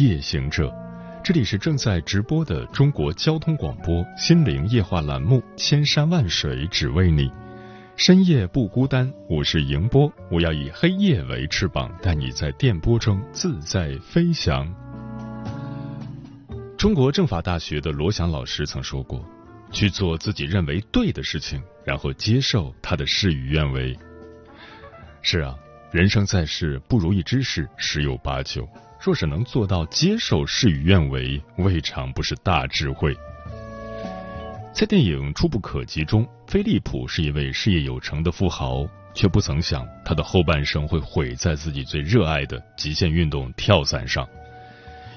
夜行者，这里是正在直播的中国交通广播心灵夜话栏目《千山万水只为你》，深夜不孤单，我是迎波，我要以黑夜为翅膀，带你在电波中自在飞翔。中国政法大学的罗翔老师曾说过：“去做自己认为对的事情，然后接受他的事与愿违。”是啊。人生在世，不如意之事十有八九。若是能做到接受事与愿违，未尝不是大智慧。在电影《触不可及》中，菲利普是一位事业有成的富豪，却不曾想他的后半生会毁在自己最热爱的极限运动跳伞上。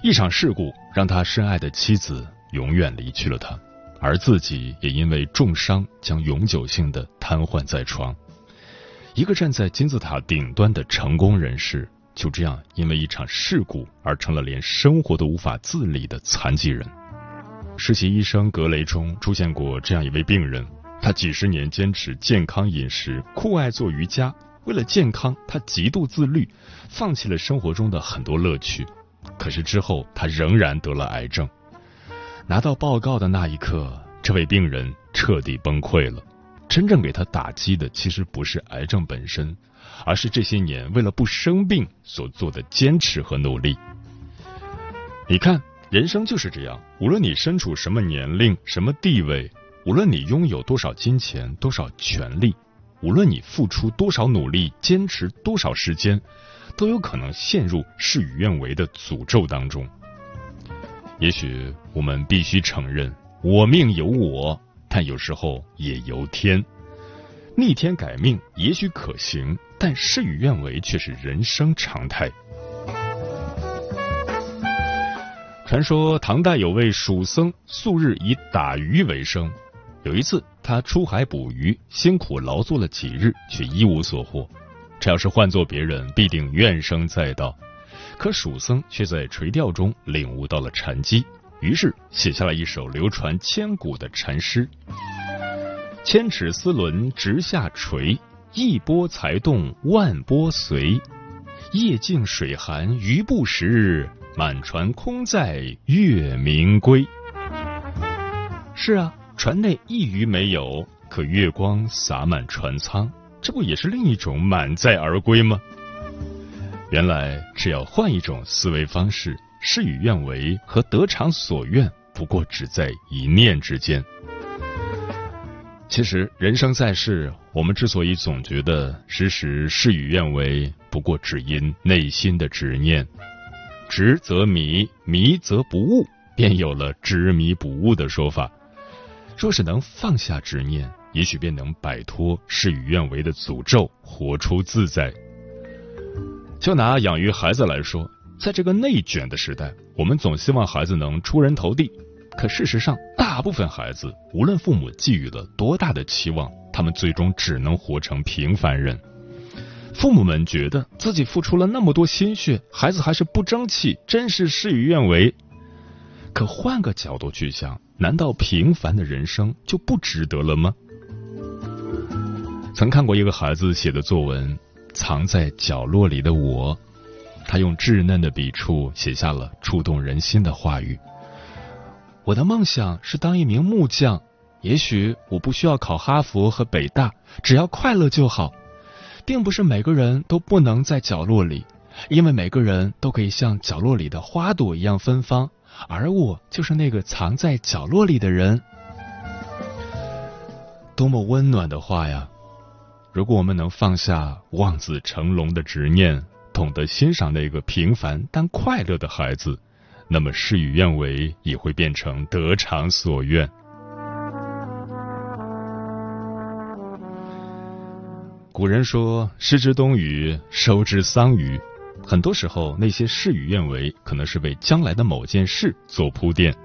一场事故让他深爱的妻子永远离去了他，而自己也因为重伤将永久性的瘫痪在床。一个站在金字塔顶端的成功人士，就这样因为一场事故而成了连生活都无法自理的残疾人。实习医生格雷中出现过这样一位病人，他几十年坚持健康饮食，酷爱做瑜伽。为了健康，他极度自律，放弃了生活中的很多乐趣。可是之后，他仍然得了癌症。拿到报告的那一刻，这位病人彻底崩溃了。真正给他打击的，其实不是癌症本身，而是这些年为了不生病所做的坚持和努力。你看，人生就是这样，无论你身处什么年龄、什么地位，无论你拥有多少金钱、多少权利，无论你付出多少努力、坚持多少时间，都有可能陷入事与愿违的诅咒当中。也许我们必须承认，我命由我。但有时候也由天，逆天改命也许可行，但事与愿违却是人生常态。传说唐代有位蜀僧，素日以打鱼为生。有一次，他出海捕鱼，辛苦劳作了几日，却一无所获。这要是换做别人，必定怨声载道。可蜀僧却在垂钓中领悟到了禅机。于是写下了一首流传千古的禅诗：“千尺丝纶直下垂，一波才动万波随。夜静水寒鱼不食，满船空载月明归。”是啊，船内一鱼没有，可月光洒满船舱，这不也是另一种满载而归吗？原来，只要换一种思维方式。事与愿违和得偿所愿，不过只在一念之间。其实，人生在世，我们之所以总觉得时时事与愿违，不过只因内心的执念。执则迷，迷则不悟，便有了执迷不悟的说法。若是能放下执念，也许便能摆脱事与愿违的诅咒，活出自在。就拿养育孩子来说。在这个内卷的时代，我们总希望孩子能出人头地。可事实上，大部分孩子无论父母寄予了多大的期望，他们最终只能活成平凡人。父母们觉得自己付出了那么多心血，孩子还是不争气，真是事与愿违。可换个角度去想，难道平凡的人生就不值得了吗？曾看过一个孩子写的作文《藏在角落里的我》。他用稚嫩的笔触写下了触动人心的话语。我的梦想是当一名木匠，也许我不需要考哈佛和北大，只要快乐就好。并不是每个人都不能在角落里，因为每个人都可以像角落里的花朵一样芬芳，而我就是那个藏在角落里的人。多么温暖的话呀！如果我们能放下望子成龙的执念。懂得欣赏那个平凡但快乐的孩子，那么事与愿违也会变成得偿所愿。古人说：“失之东隅，收之桑榆。”很多时候那些事与愿违，可能是为将来的某件事做铺垫。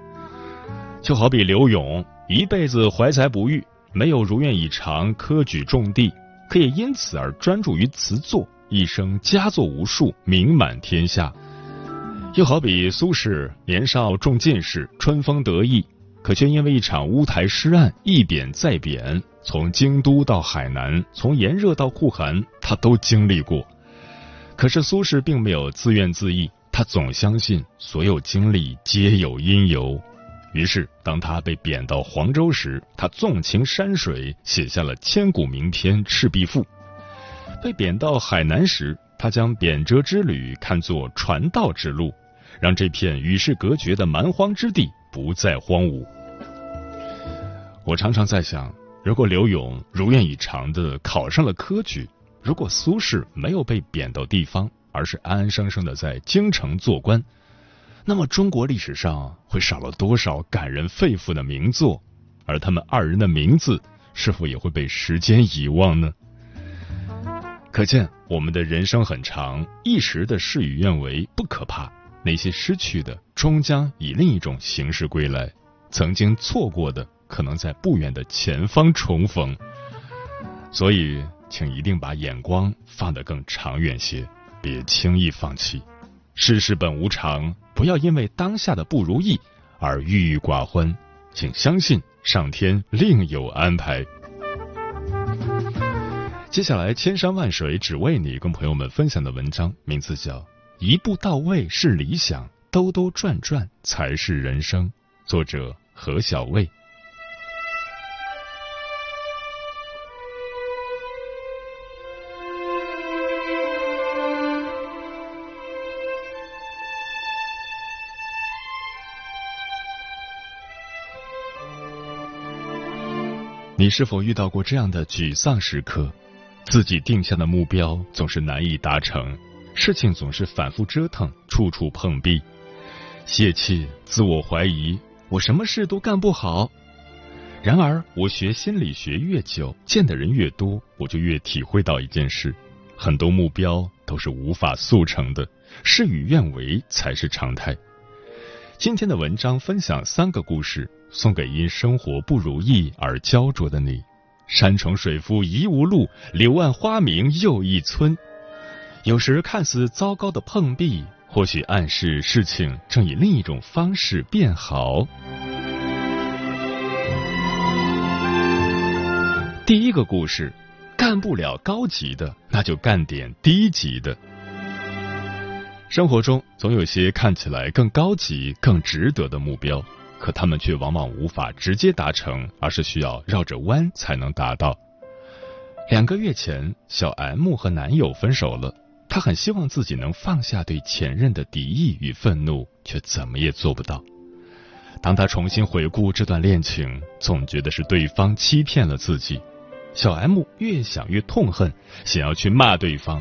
就好比刘勇一辈子怀才不遇，没有如愿以偿科举中第，可以因此而专注于词作，一生佳作无数，名满天下。就好比苏轼年少中进士，春风得意，可却因为一场乌台诗案一贬再贬，从京都到海南，从炎热到酷寒，他都经历过。可是苏轼并没有自怨自艾，他总相信所有经历皆有因由。于是，当他被贬到黄州时，他纵情山水，写下了千古名篇《赤壁赋》；被贬到海南时，他将贬谪之旅看作传道之路。让这片与世隔绝的蛮荒之地不再荒芜。我常常在想，如果刘勇如愿以偿的考上了科举，如果苏轼没有被贬到地方，而是安安生生的在京城做官，那么中国历史上会少了多少感人肺腑的名作？而他们二人的名字是否也会被时间遗忘呢？可见，我们的人生很长，一时的事与愿违不可怕。那些失去的，终将以另一种形式归来；曾经错过的，可能在不远的前方重逢。所以，请一定把眼光放得更长远些，别轻易放弃。世事本无常，不要因为当下的不如意而郁郁寡欢。请相信上天另有安排。接下来，千山万水只为你，跟朋友们分享的文章名字叫。一步到位是理想，兜兜转转才是人生。作者何小卫。你是否遇到过这样的沮丧时刻？自己定下的目标总是难以达成。事情总是反复折腾，处处碰壁，泄气、自我怀疑，我什么事都干不好。然而，我学心理学越久，见的人越多，我就越体会到一件事：很多目标都是无法速成的，事与愿违才是常态。今天的文章分享三个故事，送给因生活不如意而焦灼的你。山重水复疑无路，柳暗花明又一村。有时看似糟糕的碰壁，或许暗示事情正以另一种方式变好。第一个故事，干不了高级的，那就干点低级的。生活中总有些看起来更高级、更值得的目标，可他们却往往无法直接达成，而是需要绕着弯才能达到。两个月前，小 M 和男友分手了。他很希望自己能放下对前任的敌意与愤怒，却怎么也做不到。当他重新回顾这段恋情，总觉得是对方欺骗了自己。小 M 越想越痛恨，想要去骂对方，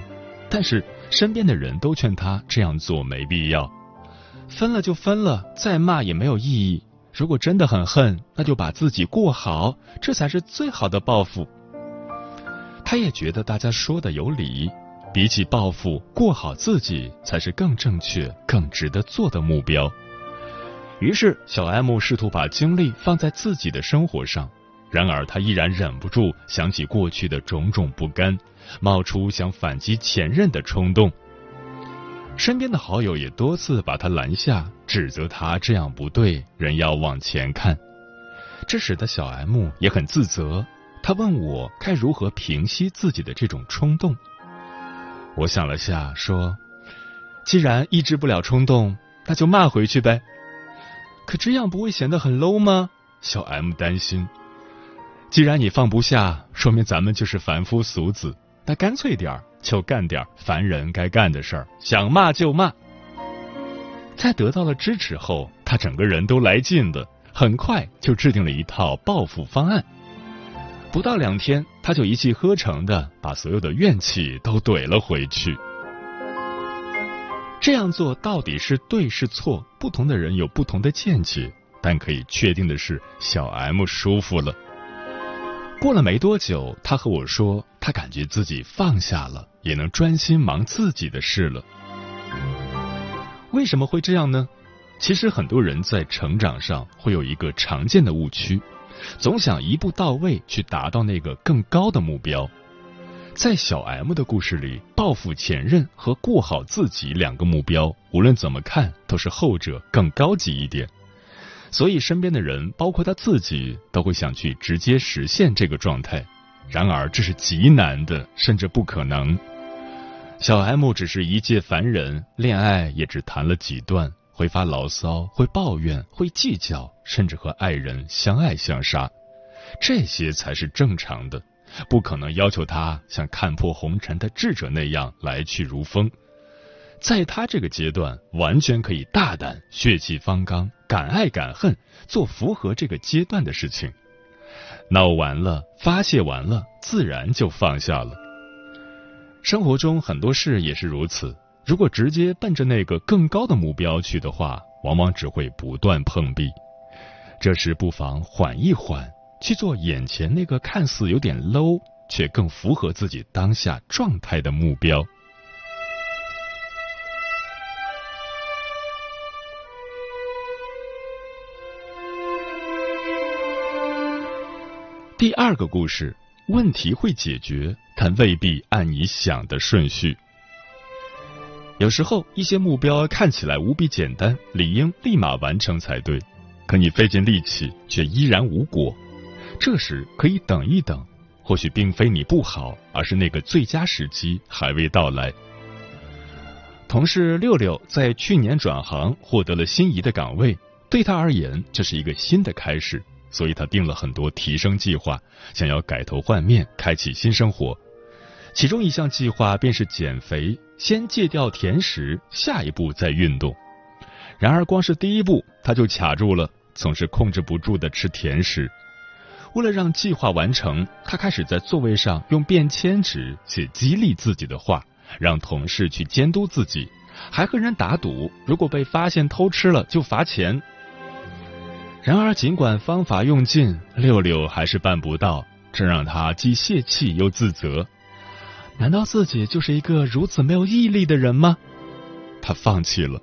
但是身边的人都劝他这样做没必要。分了就分了，再骂也没有意义。如果真的很恨，那就把自己过好，这才是最好的报复。他也觉得大家说的有理。比起报复，过好自己才是更正确、更值得做的目标。于是，小 M 试图把精力放在自己的生活上，然而他依然忍不住想起过去的种种不甘，冒出想反击前任的冲动。身边的好友也多次把他拦下，指责他这样不对，人要往前看。这使得小 M 也很自责，他问我该如何平息自己的这种冲动。我想了下，说：“既然抑制不了冲动，那就骂回去呗。可这样不会显得很 low 吗？”小 M 担心。既然你放不下，说明咱们就是凡夫俗子。那干脆点儿，就干点凡人该干的事儿，想骂就骂。在得到了支持后，他整个人都来劲的，很快就制定了一套报复方案。不到两天，他就一气呵成的把所有的怨气都怼了回去。这样做到底是对是错？不同的人有不同的见解，但可以确定的是，小 M 舒服了。过了没多久，他和我说，他感觉自己放下了，也能专心忙自己的事了。为什么会这样呢？其实很多人在成长上会有一个常见的误区，总想一步到位去达到那个更高的目标。在小 M 的故事里，报复前任和过好自己两个目标，无论怎么看都是后者更高级一点。所以身边的人，包括他自己，都会想去直接实现这个状态。然而这是极难的，甚至不可能。小 M 只是一介凡人，恋爱也只谈了几段。会发牢骚，会抱怨，会计较，甚至和爱人相爱相杀，这些才是正常的，不可能要求他像看破红尘的智者那样来去如风。在他这个阶段，完全可以大胆、血气方刚、敢爱敢恨，做符合这个阶段的事情。闹完了，发泄完了，自然就放下了。生活中很多事也是如此。如果直接奔着那个更高的目标去的话，往往只会不断碰壁。这时不妨缓一缓，去做眼前那个看似有点 low 却更符合自己当下状态的目标。第二个故事，问题会解决，但未必按你想的顺序。有时候，一些目标看起来无比简单，理应立马完成才对，可你费尽力气却依然无果。这时可以等一等，或许并非你不好，而是那个最佳时机还未到来。同事六六在去年转行，获得了心仪的岗位，对他而言这是一个新的开始，所以他定了很多提升计划，想要改头换面，开启新生活。其中一项计划便是减肥，先戒掉甜食，下一步再运动。然而，光是第一步他就卡住了，总是控制不住的吃甜食。为了让计划完成，他开始在座位上用便签纸写激励自己的话，让同事去监督自己，还和人打赌，如果被发现偷吃了就罚钱。然而，尽管方法用尽，六六还是办不到，这让他既泄气又自责。难道自己就是一个如此没有毅力的人吗？他放弃了。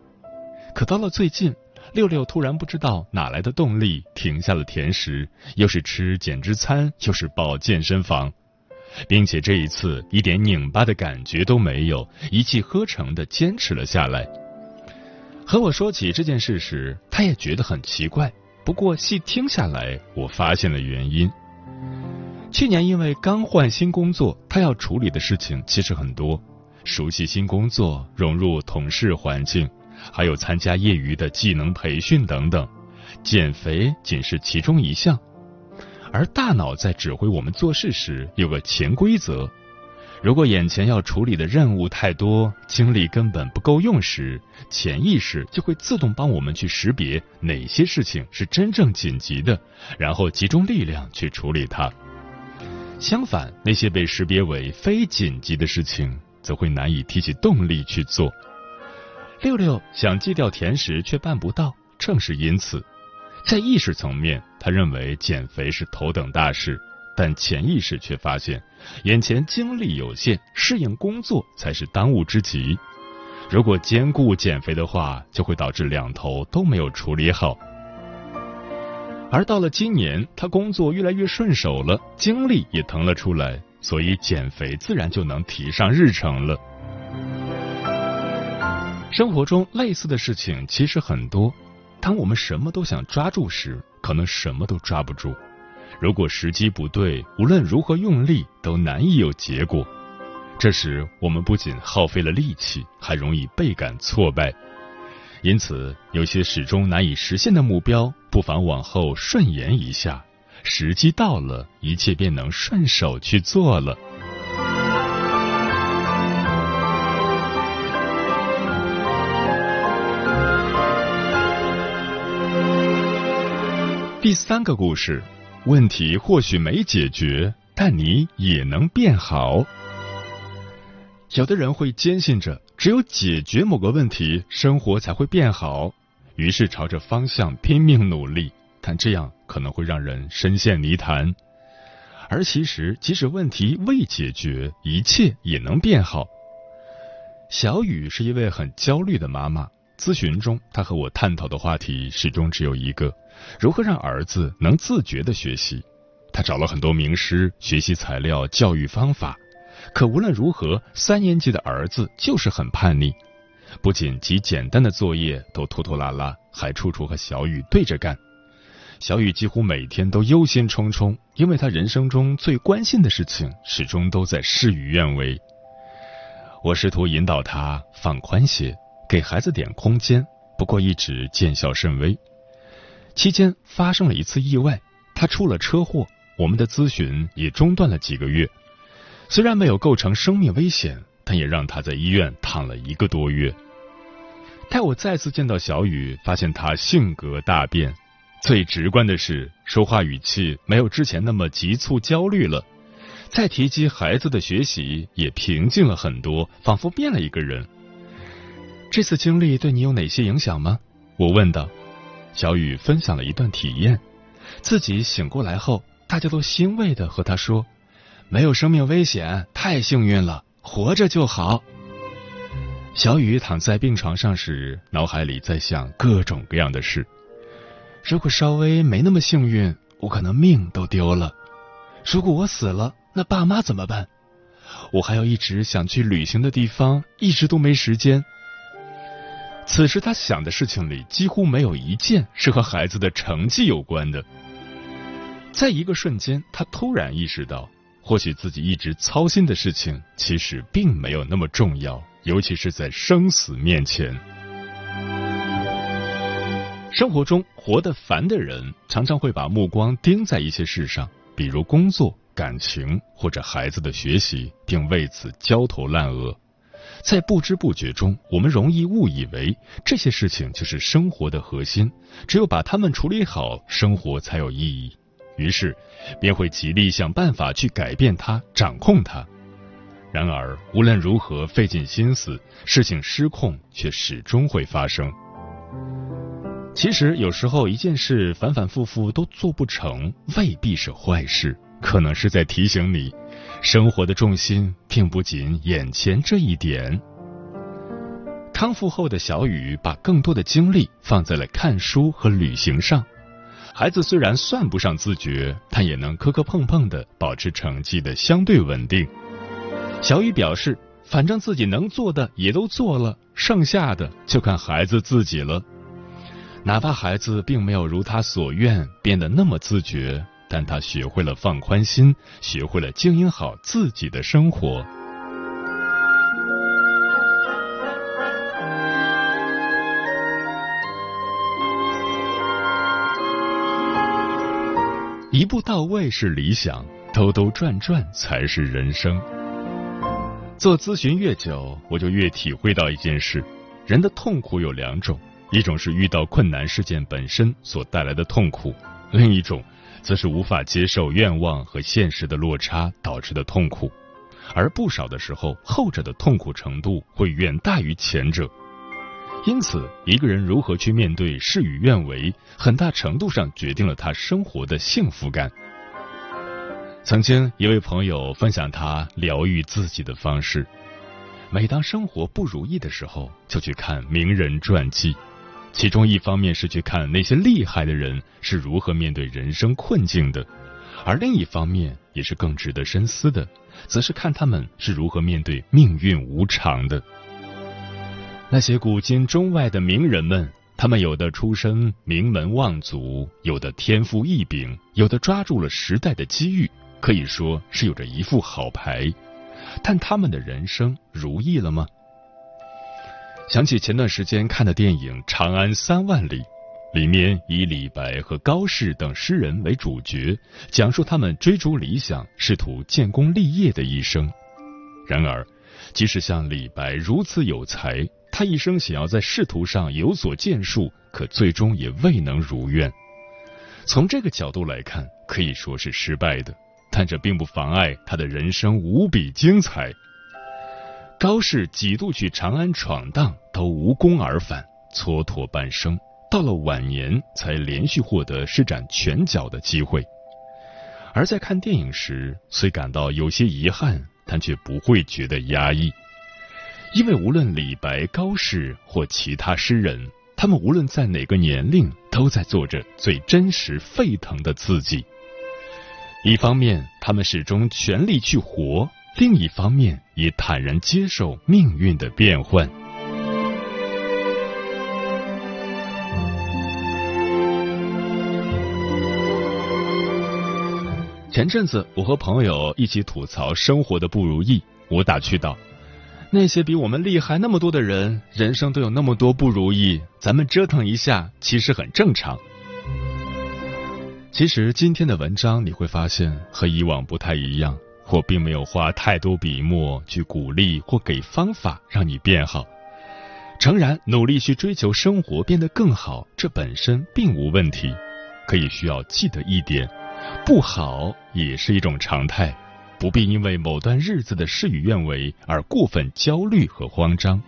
可到了最近，六六突然不知道哪来的动力，停下了甜食，又是吃减脂餐，又是报健身房，并且这一次一点拧巴的感觉都没有，一气呵成的坚持了下来。和我说起这件事时，他也觉得很奇怪。不过细听下来，我发现了原因。去年因为刚换新工作，他要处理的事情其实很多，熟悉新工作、融入同事环境，还有参加业余的技能培训等等，减肥仅是其中一项。而大脑在指挥我们做事时有个潜规则：如果眼前要处理的任务太多，精力根本不够用时，潜意识就会自动帮我们去识别哪些事情是真正紧急的，然后集中力量去处理它。相反，那些被识别为非紧急的事情，则会难以提起动力去做。六六想戒掉甜食，却办不到。正是因此，在意识层面，他认为减肥是头等大事，但潜意识却发现，眼前精力有限，适应工作才是当务之急。如果兼顾减肥的话，就会导致两头都没有处理好。而到了今年，他工作越来越顺手了，精力也腾了出来，所以减肥自然就能提上日程了。生活中类似的事情其实很多，当我们什么都想抓住时，可能什么都抓不住。如果时机不对，无论如何用力都难以有结果。这时，我们不仅耗费了力气，还容易倍感挫败。因此，有些始终难以实现的目标，不妨往后顺延一下，时机到了，一切便能顺手去做了。第三个故事，问题或许没解决，但你也能变好。有的人会坚信着。只有解决某个问题，生活才会变好。于是朝着方向拼命努力，但这样可能会让人深陷泥潭。而其实，即使问题未解决，一切也能变好。小雨是一位很焦虑的妈妈，咨询中，她和我探讨的话题始终只有一个：如何让儿子能自觉的学习。他找了很多名师、学习材料、教育方法，可无论如何，三年级的儿子就是很叛逆，不仅极简单的作业都拖拖拉拉，还处处和小雨对着干。小雨几乎每天都忧心忡忡，因为他人生中最关心的事情始终都在事与愿违。我试图引导他放宽些，给孩子点空间，不过一直见效甚微。期间发生了一次意外，他出了车祸。我们的咨询也中断了几个月，虽然没有构成生命危险，但也让他在医院躺了一个多月。待我再次见到小雨，发现他性格大变，最直观的是说话语气没有之前那么急促焦虑了，再提及孩子的学习也平静了很多，仿佛变了一个人。这次经历对你有哪些影响吗？我问道。小雨分享了一段体验，自己醒过来后。大家都欣慰的和他说：“没有生命危险，太幸运了，活着就好。”小雨躺在病床上时，脑海里在想各种各样的事。如果稍微没那么幸运，我可能命都丢了。如果我死了，那爸妈怎么办？我还有一直想去旅行的地方，一直都没时间。此时他想的事情里，几乎没有一件是和孩子的成绩有关的。在一个瞬间，他突然意识到，或许自己一直操心的事情，其实并没有那么重要，尤其是在生死面前。生活中活得烦的人，常常会把目光盯在一些事上，比如工作、感情或者孩子的学习，并为此焦头烂额。在不知不觉中，我们容易误以为这些事情就是生活的核心，只有把它们处理好，生活才有意义。于是，便会极力想办法去改变它、掌控它。然而，无论如何费尽心思，事情失控却始终会发生。其实，有时候一件事反反复复都做不成，未必是坏事，可能是在提醒你，生活的重心并不仅眼前这一点。康复后的小雨，把更多的精力放在了看书和旅行上。孩子虽然算不上自觉，但也能磕磕碰碰的保持成绩的相对稳定。小雨表示，反正自己能做的也都做了，剩下的就看孩子自己了。哪怕孩子并没有如他所愿变得那么自觉，但他学会了放宽心，学会了经营好自己的生活。一步到位是理想，兜兜转转才是人生。做咨询越久，我就越体会到一件事：人的痛苦有两种，一种是遇到困难事件本身所带来的痛苦，另一种则是无法接受愿望和现实的落差导致的痛苦。而不少的时候，后者的痛苦程度会远大于前者。因此，一个人如何去面对事与愿违，很大程度上决定了他生活的幸福感。曾经，一位朋友分享他疗愈自己的方式：每当生活不如意的时候，就去看名人传记。其中一方面是去看那些厉害的人是如何面对人生困境的，而另一方面也是更值得深思的，则是看他们是如何面对命运无常的。那些古今中外的名人们，他们有的出身名门望族，有的天赋异禀，有的抓住了时代的机遇，可以说是有着一副好牌。但他们的人生如意了吗？想起前段时间看的电影《长安三万里》，里面以李白和高适等诗人为主角，讲述他们追逐理想、试图建功立业的一生。然而，即使像李白如此有才，他一生想要在仕途上有所建树，可最终也未能如愿。从这个角度来看，可以说是失败的，但这并不妨碍他的人生无比精彩。高适几度去长安闯荡，都无功而返，蹉跎半生，到了晚年才连续获得施展拳脚的机会。而在看电影时，虽感到有些遗憾，但却不会觉得压抑。因为无论李白、高适或其他诗人，他们无论在哪个年龄，都在做着最真实、沸腾的自己。一方面，他们始终全力去活；另一方面，也坦然接受命运的变换。前阵子，我和朋友一起吐槽生活的不如意，我打趣道：“那些比我们厉害那么多的人，人生都有那么多不如意，咱们折腾一下，其实很正常。”其实今天的文章你会发现和以往不太一样，我并没有花太多笔墨去鼓励或给方法让你变好。诚然，努力去追求生活变得更好，这本身并无问题，可以需要记得一点。不好也是一种常态，不必因为某段日子的事与愿违而过分焦虑和慌张，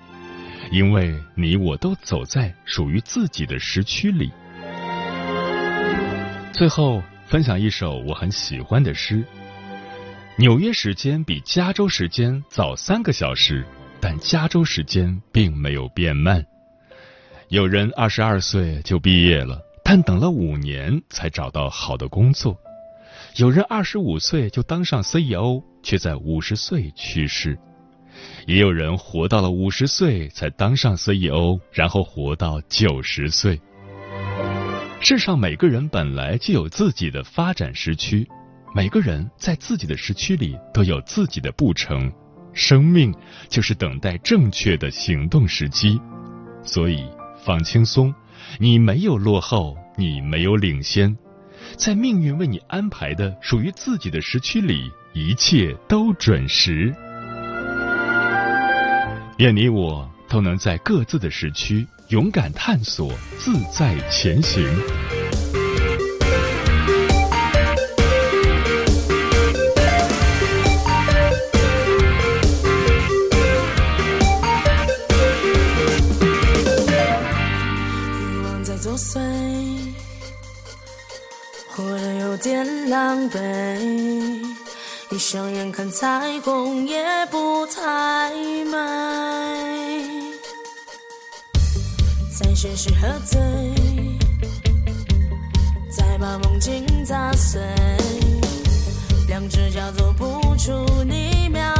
因为你我都走在属于自己的时区里。最后分享一首我很喜欢的诗：纽约时间比加州时间早三个小时，但加州时间并没有变慢。有人二十二岁就毕业了。但等了五年才找到好的工作，有人二十五岁就当上 CEO，却在五十岁去世；也有人活到了五十岁才当上 CEO，然后活到九十岁。世上每个人本来就有自己的发展时区，每个人在自己的时区里都有自己的步程，生命就是等待正确的行动时机，所以放轻松。你没有落后，你没有领先，在命运为你安排的属于自己的时区里，一切都准时。愿你我都能在各自的时区勇敢探索，自在前行。点狼狈，闭上眼看彩虹也不太美。在现实喝醉，再把梦境砸碎，两只脚走不出你秒